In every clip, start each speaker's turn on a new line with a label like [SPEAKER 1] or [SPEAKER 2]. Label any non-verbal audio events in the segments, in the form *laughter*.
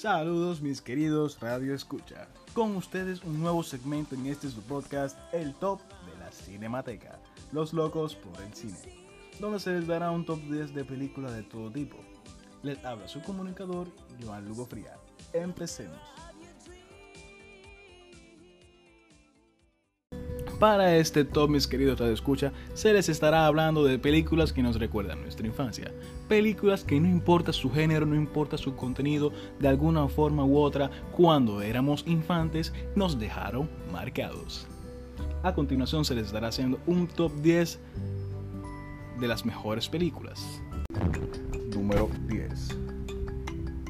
[SPEAKER 1] Saludos mis queridos Radio Escucha. Con ustedes un nuevo segmento en este su podcast, el top de la Cinemateca, Los locos por el cine, donde se les dará un top 10 de películas de todo tipo. Les habla su comunicador, Joan Lugo Fría. Empecemos. Para este top, mis queridos Radio Escucha, se les estará hablando de películas que nos recuerdan nuestra infancia. Películas que no importa su género, no importa su contenido, de alguna forma u otra, cuando éramos infantes, nos dejaron marcados. A continuación se les estará haciendo un top 10 de las mejores películas. Número 10.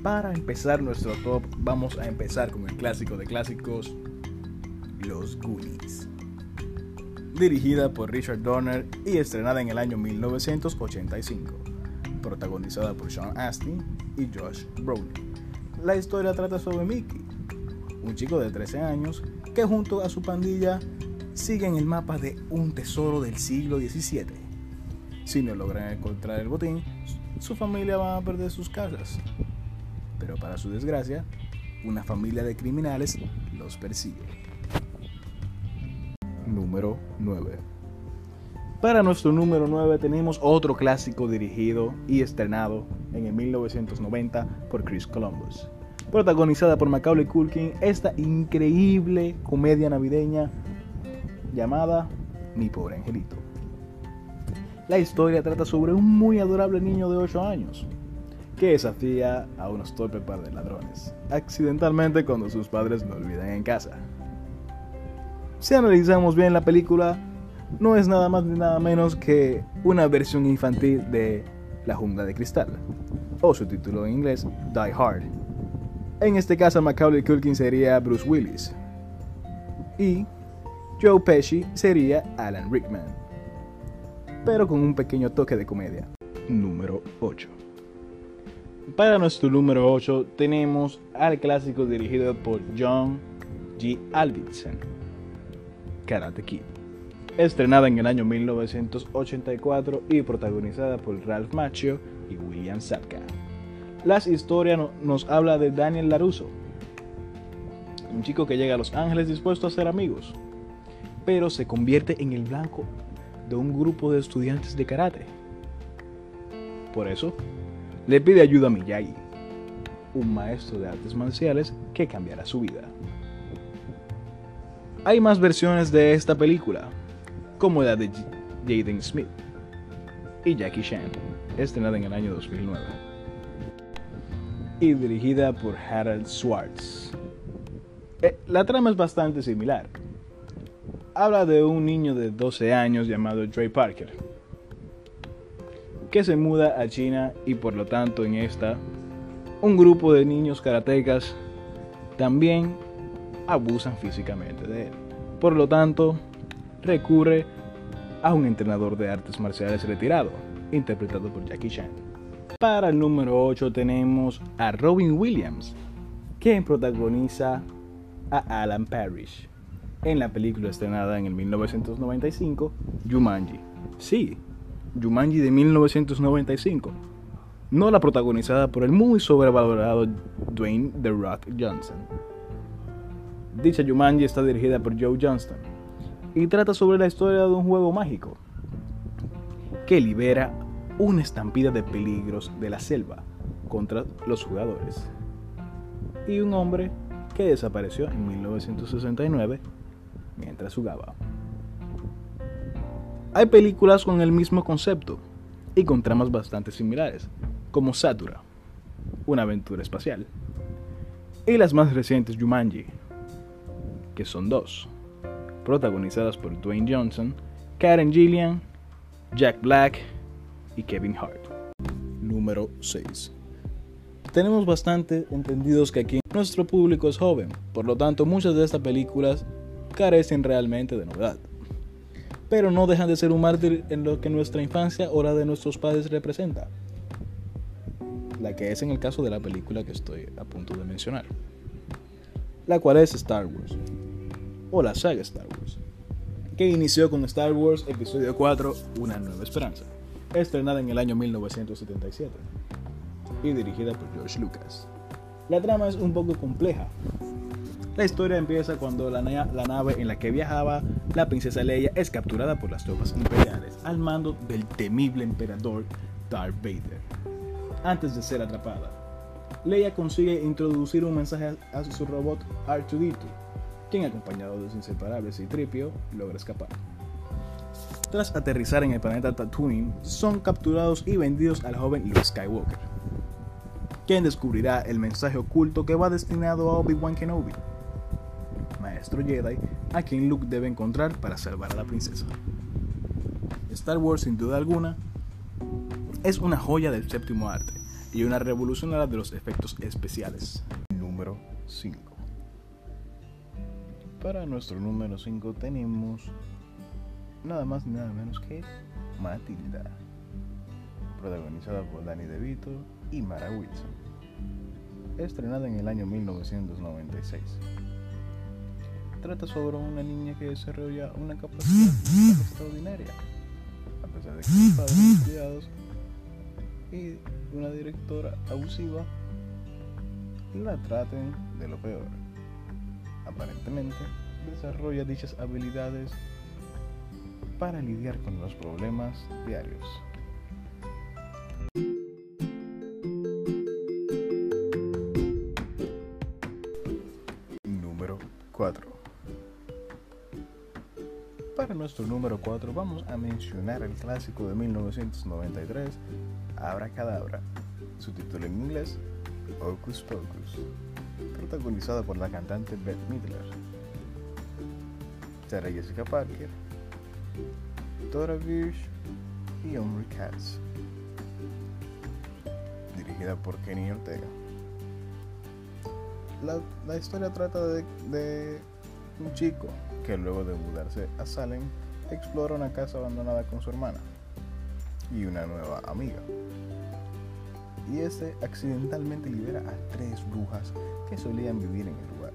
[SPEAKER 1] Para empezar nuestro top, vamos a empezar con el clásico de clásicos, Los Goonies dirigida por Richard Donner y estrenada en el año 1985, protagonizada por Sean Astin y Josh Brolin. La historia trata sobre Mickey, un chico de 13 años que junto a su pandilla siguen el mapa de un tesoro del siglo XVII. Si no logran encontrar el botín, su familia va a perder sus casas. Pero para su desgracia, una familia de criminales los persigue número 9. Para nuestro número 9 tenemos otro clásico dirigido y estrenado en el 1990 por Chris Columbus. Protagonizada por Macaulay Culkin, esta increíble comedia navideña llamada Mi pobre angelito. La historia trata sobre un muy adorable niño de 8 años que desafía a unos torpes par de ladrones, accidentalmente cuando sus padres lo olvidan en casa. Si analizamos bien la película, no es nada más ni nada menos que una versión infantil de La Jungla de Cristal, o su título en inglés, Die Hard. En este caso, Macaulay Culkin sería Bruce Willis y Joe Pesci sería Alan Rickman, pero con un pequeño toque de comedia. Número 8. Para nuestro número 8 tenemos al clásico dirigido por John G. Alvinson Karate Kid, estrenada en el año 1984 y protagonizada por Ralph Macchio y William Zabka. La historia nos habla de Daniel Laruso, un chico que llega a Los Ángeles dispuesto a ser amigos, pero se convierte en el blanco de un grupo de estudiantes de karate. Por eso, le pide ayuda a Miyagi, un maestro de artes marciales que cambiará su vida. Hay más versiones de esta película, como la de Jaden Smith y Jackie Chan, estrenada en el año 2009 y dirigida por Harold Swartz. Eh, la trama es bastante similar. Habla de un niño de 12 años llamado Trey Parker, que se muda a China y por lo tanto en esta, un grupo de niños karatecas también abusan físicamente de él. Por lo tanto, recurre a un entrenador de artes marciales retirado, interpretado por Jackie Chan. Para el número 8 tenemos a Robin Williams, quien protagoniza a Alan Parrish en la película estrenada en el 1995, Jumanji. Sí, Jumanji de 1995. No la protagonizada por el muy sobrevalorado Dwayne The Rock Johnson. Dicha Jumanji está dirigida por Joe Johnston y trata sobre la historia de un juego mágico que libera una estampida de peligros de la selva contra los jugadores y un hombre que desapareció en 1969 mientras jugaba. Hay películas con el mismo concepto y con tramas bastante similares, como Satura, una aventura espacial, y las más recientes Jumanji, que son dos, protagonizadas por Dwayne Johnson, Karen Gillian, Jack Black y Kevin Hart. Número 6. Tenemos bastante entendidos que aquí nuestro público es joven, por lo tanto muchas de estas películas carecen realmente de novedad. Pero no dejan de ser un mártir en lo que nuestra infancia o la de nuestros padres representa. La que es en el caso de la película que estoy a punto de mencionar. La cual es Star Wars o la saga Star Wars, que inició con Star Wars Episodio 4, Una Nueva Esperanza, estrenada en el año 1977 y dirigida por George Lucas. La trama es un poco compleja. La historia empieza cuando la, la, nave en la que viajaba la princesa Leia es capturada por las tropas imperiales al mando del temible emperador Darth Vader. Antes de ser atrapada, Leia consigue introducir un mensaje a su robot R2D2, quien acompañado de sus inseparables y Tripio logra escapar. Tras aterrizar en el planeta Tatooine, son capturados y vendidos al joven Luke Skywalker, quien descubrirá el mensaje oculto que va destinado a Obi-Wan Kenobi, maestro Jedi, a quien Luke debe encontrar para salvar a la princesa. Star Wars, sin duda alguna, es una joya del séptimo arte y una revolucionaria de los efectos especiales. Número 5. Para nuestro número 5 tenemos nada más ni nada menos que Matilda, protagonizada por Danny DeVito y Mara Wilson, estrenada en el año 1996. Trata sobre una niña que desarrolla una capacidad extraordinaria, a pesar de que sus padres cuidados y una directora abusiva la traten de lo peor. Aparentemente, desarrolla dichas habilidades para lidiar con los problemas diarios. Número 4. Para nuestro número 4 vamos a mencionar el clásico de 1993 Cadabra, su título en inglés Hocus Pocus, protagonizada por la cantante Beth Midler, Sarah Jessica Parker, Dora Birch y Omri Katz, dirigida por Kenny Ortega. La, historia trata de, de un chico que luego de mudarse a Salem explora una casa abandonada con su hermana y una nueva amiga. Y este accidentalmente libera a tres brujas que solían vivir en el lugar.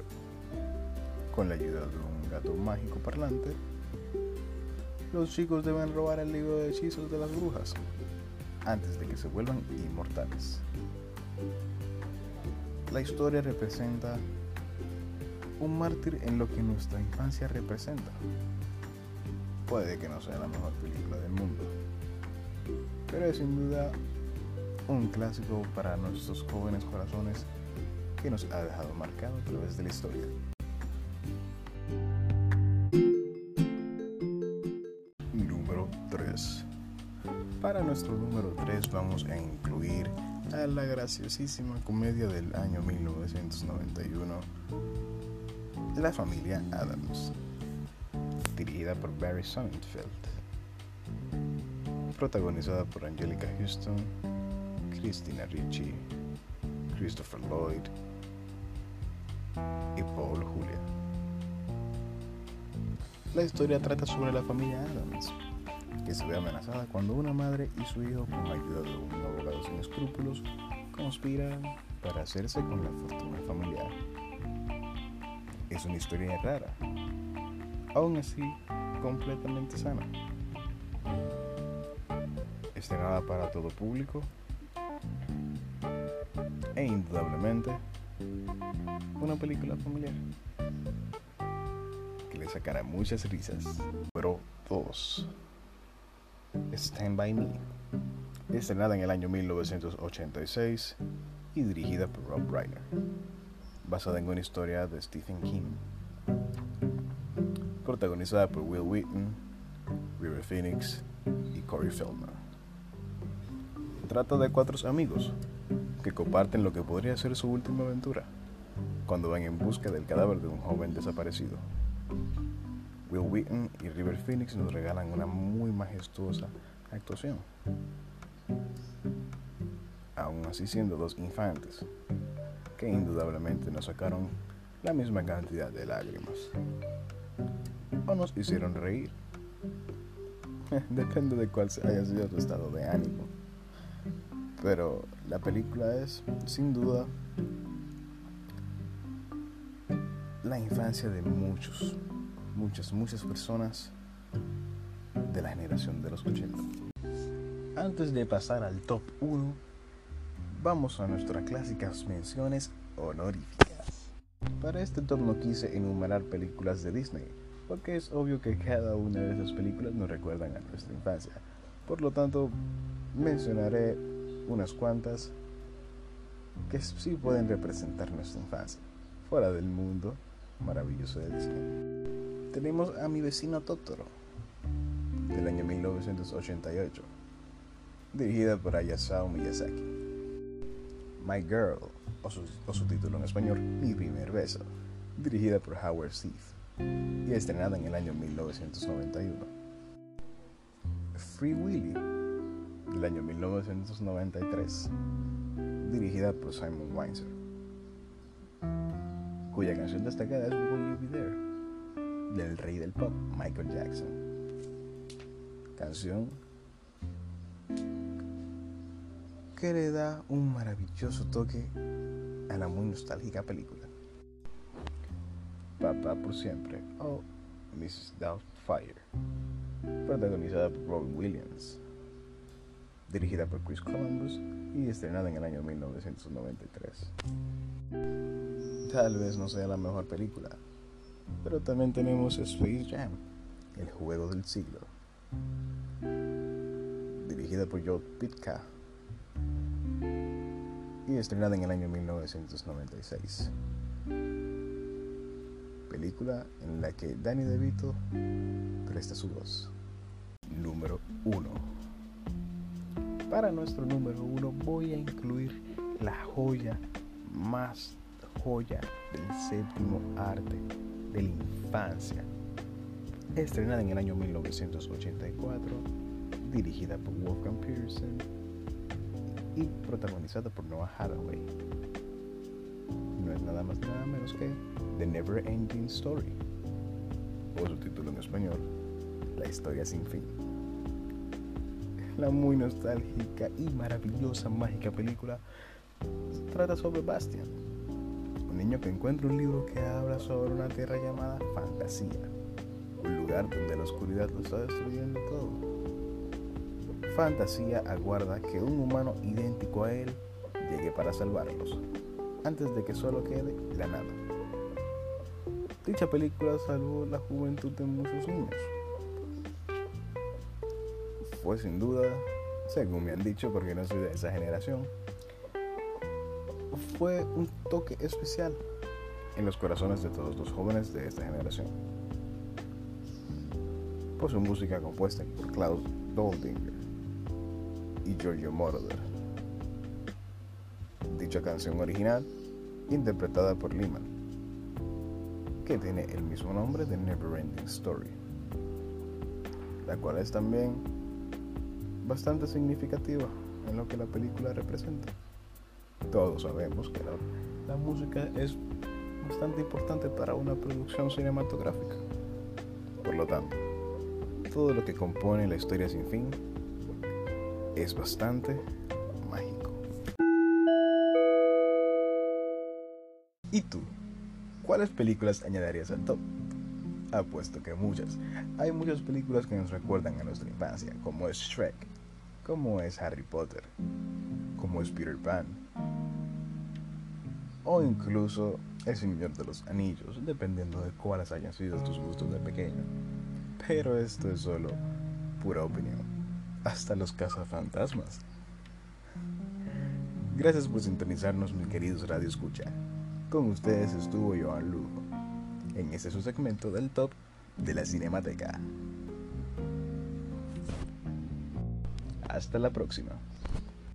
[SPEAKER 1] Con la ayuda de un gato mágico parlante, los chicos deben robar el libro de hechizos de las brujas antes de que se vuelvan inmortales. La historia representa un mártir en lo que nuestra infancia representa. Puede que no sea la mejor película del mundo, pero es sin duda un clásico para nuestros jóvenes corazones que nos ha dejado marcado a través de la historia. Número 3. Para nuestro número 3 vamos a incluir a la graciosísima comedia del año 1991, La familia Adams, dirigida por Barry Sonnenfeld protagonizada por Angelica Houston, Christina Ricci, Christopher Lloyd y Paul Julia. La historia trata sobre la familia Adams, que se ve amenazada cuando una madre y su hijo, con ayuda de un abogado sin escrúpulos, conspiran para hacerse con la fortuna familiar. Es una historia rara, aún así completamente sana estrenada para todo público e indudablemente una película familiar que le sacará muchas risas. Pero 2. Stand By Me, estrenada en el año 1986 y dirigida por Rob Reiner, basada en una historia de Stephen King, protagonizada por Will Wheaton, River Phoenix y Corey Feldman trata de cuatro amigos que comparten lo que podría ser su última aventura cuando van en busca del cadáver de un joven desaparecido. Will Wheaton y River Phoenix nos regalan una muy majestuosa actuación, aún así siendo dos infantes que indudablemente nos sacaron la misma cantidad de lágrimas o nos hicieron reír. *laughs* Depende de cuál haya sido tu estado de ánimo. Pero la película es, sin duda, la infancia de muchos, muchas, muchas personas de la generación de los 80. Antes de pasar al top 1, vamos a nuestras clásicas menciones honoríficas. Para este top no quise enumerar películas de Disney, porque es obvio que cada una de esas películas nos recuerdan a nuestra infancia. Por lo tanto, mencionaré unas cuantas que sí pueden representar nuestra infancia, fuera del mundo maravilloso de Disney. Tenemos a mi vecino Totoro, del año 1988, dirigida por Hayasao Miyazaki. My Girl, o su, título en español, Mi primer beso, dirigida por Howard Steve y estrenada en el año 1991. Free Willy, del año 1993, dirigida por Simon Weinzer, cuya canción destacada es Will You Be There, del rey del pop, Michael Jackson. Canción que le da un maravilloso toque a la muy nostálgica película. Papá por siempre o Mrs. Doubtfire, protagonizada por Robin Williams, dirigida por Chris Columbus y estrenada en el año 1993. Tal vez no sea la mejor película, pero también tenemos Space Jam, el juego del siglo, dirigida por Joe Pitka y estrenada en el año 1996. Película en la que Danny DeVito presta su voz. Número 1. Para nuestro número 1 voy a incluir la joya más joya del séptimo arte de la infancia. Estrenada en el año 1984, dirigida por Wolfgang Peterson y protagonizada por Noah Hathaway. No es nada más nada menos que The Never Ending Story, o su título en español, La historia sin fin. La muy nostálgica y maravillosa mágica película trata sobre Bastian, un niño que encuentra un libro que habla sobre una tierra llamada Fantasía, un lugar donde la oscuridad lo está destruyendo todo fantasía aguarda que un humano idéntico a él llegue para salvarlos, antes de que solo quede la nada. Dicha película salvó la juventud de muchos niños. Fue sin duda, según me han dicho, porque no soy de esa generación, fue un toque especial en los corazones de todos los jóvenes de esta generación. Por su música compuesta por Klaus Doldinger y Giorgio Moroder. Dicha canción original, interpretada por Lehman, que tiene el mismo nombre de Neverending Story, la cual es también bastante significativa en lo que la película representa. Todos sabemos que la, la música es bastante importante para una producción cinematográfica. Por lo tanto, todo lo que compone la historia sin fin es bastante mágico. ¿Y tú? ¿Cuáles películas añadirías al top? Apuesto que muchas. Hay muchas películas que nos recuerdan a nuestra infancia, como es Shrek, como es Harry Potter, como es Peter Pan, o incluso El Señor de los Anillos, dependiendo de cuáles hayan sido tus gustos de pequeño. Pero esto es solo pura opinión hasta los cazafantasmas. Gracias por sintonizarnos, mis queridos Radio Escucha. Con ustedes estuvo Joan Lujo en este su segmento del top de la Cinemateca. Hasta la próxima.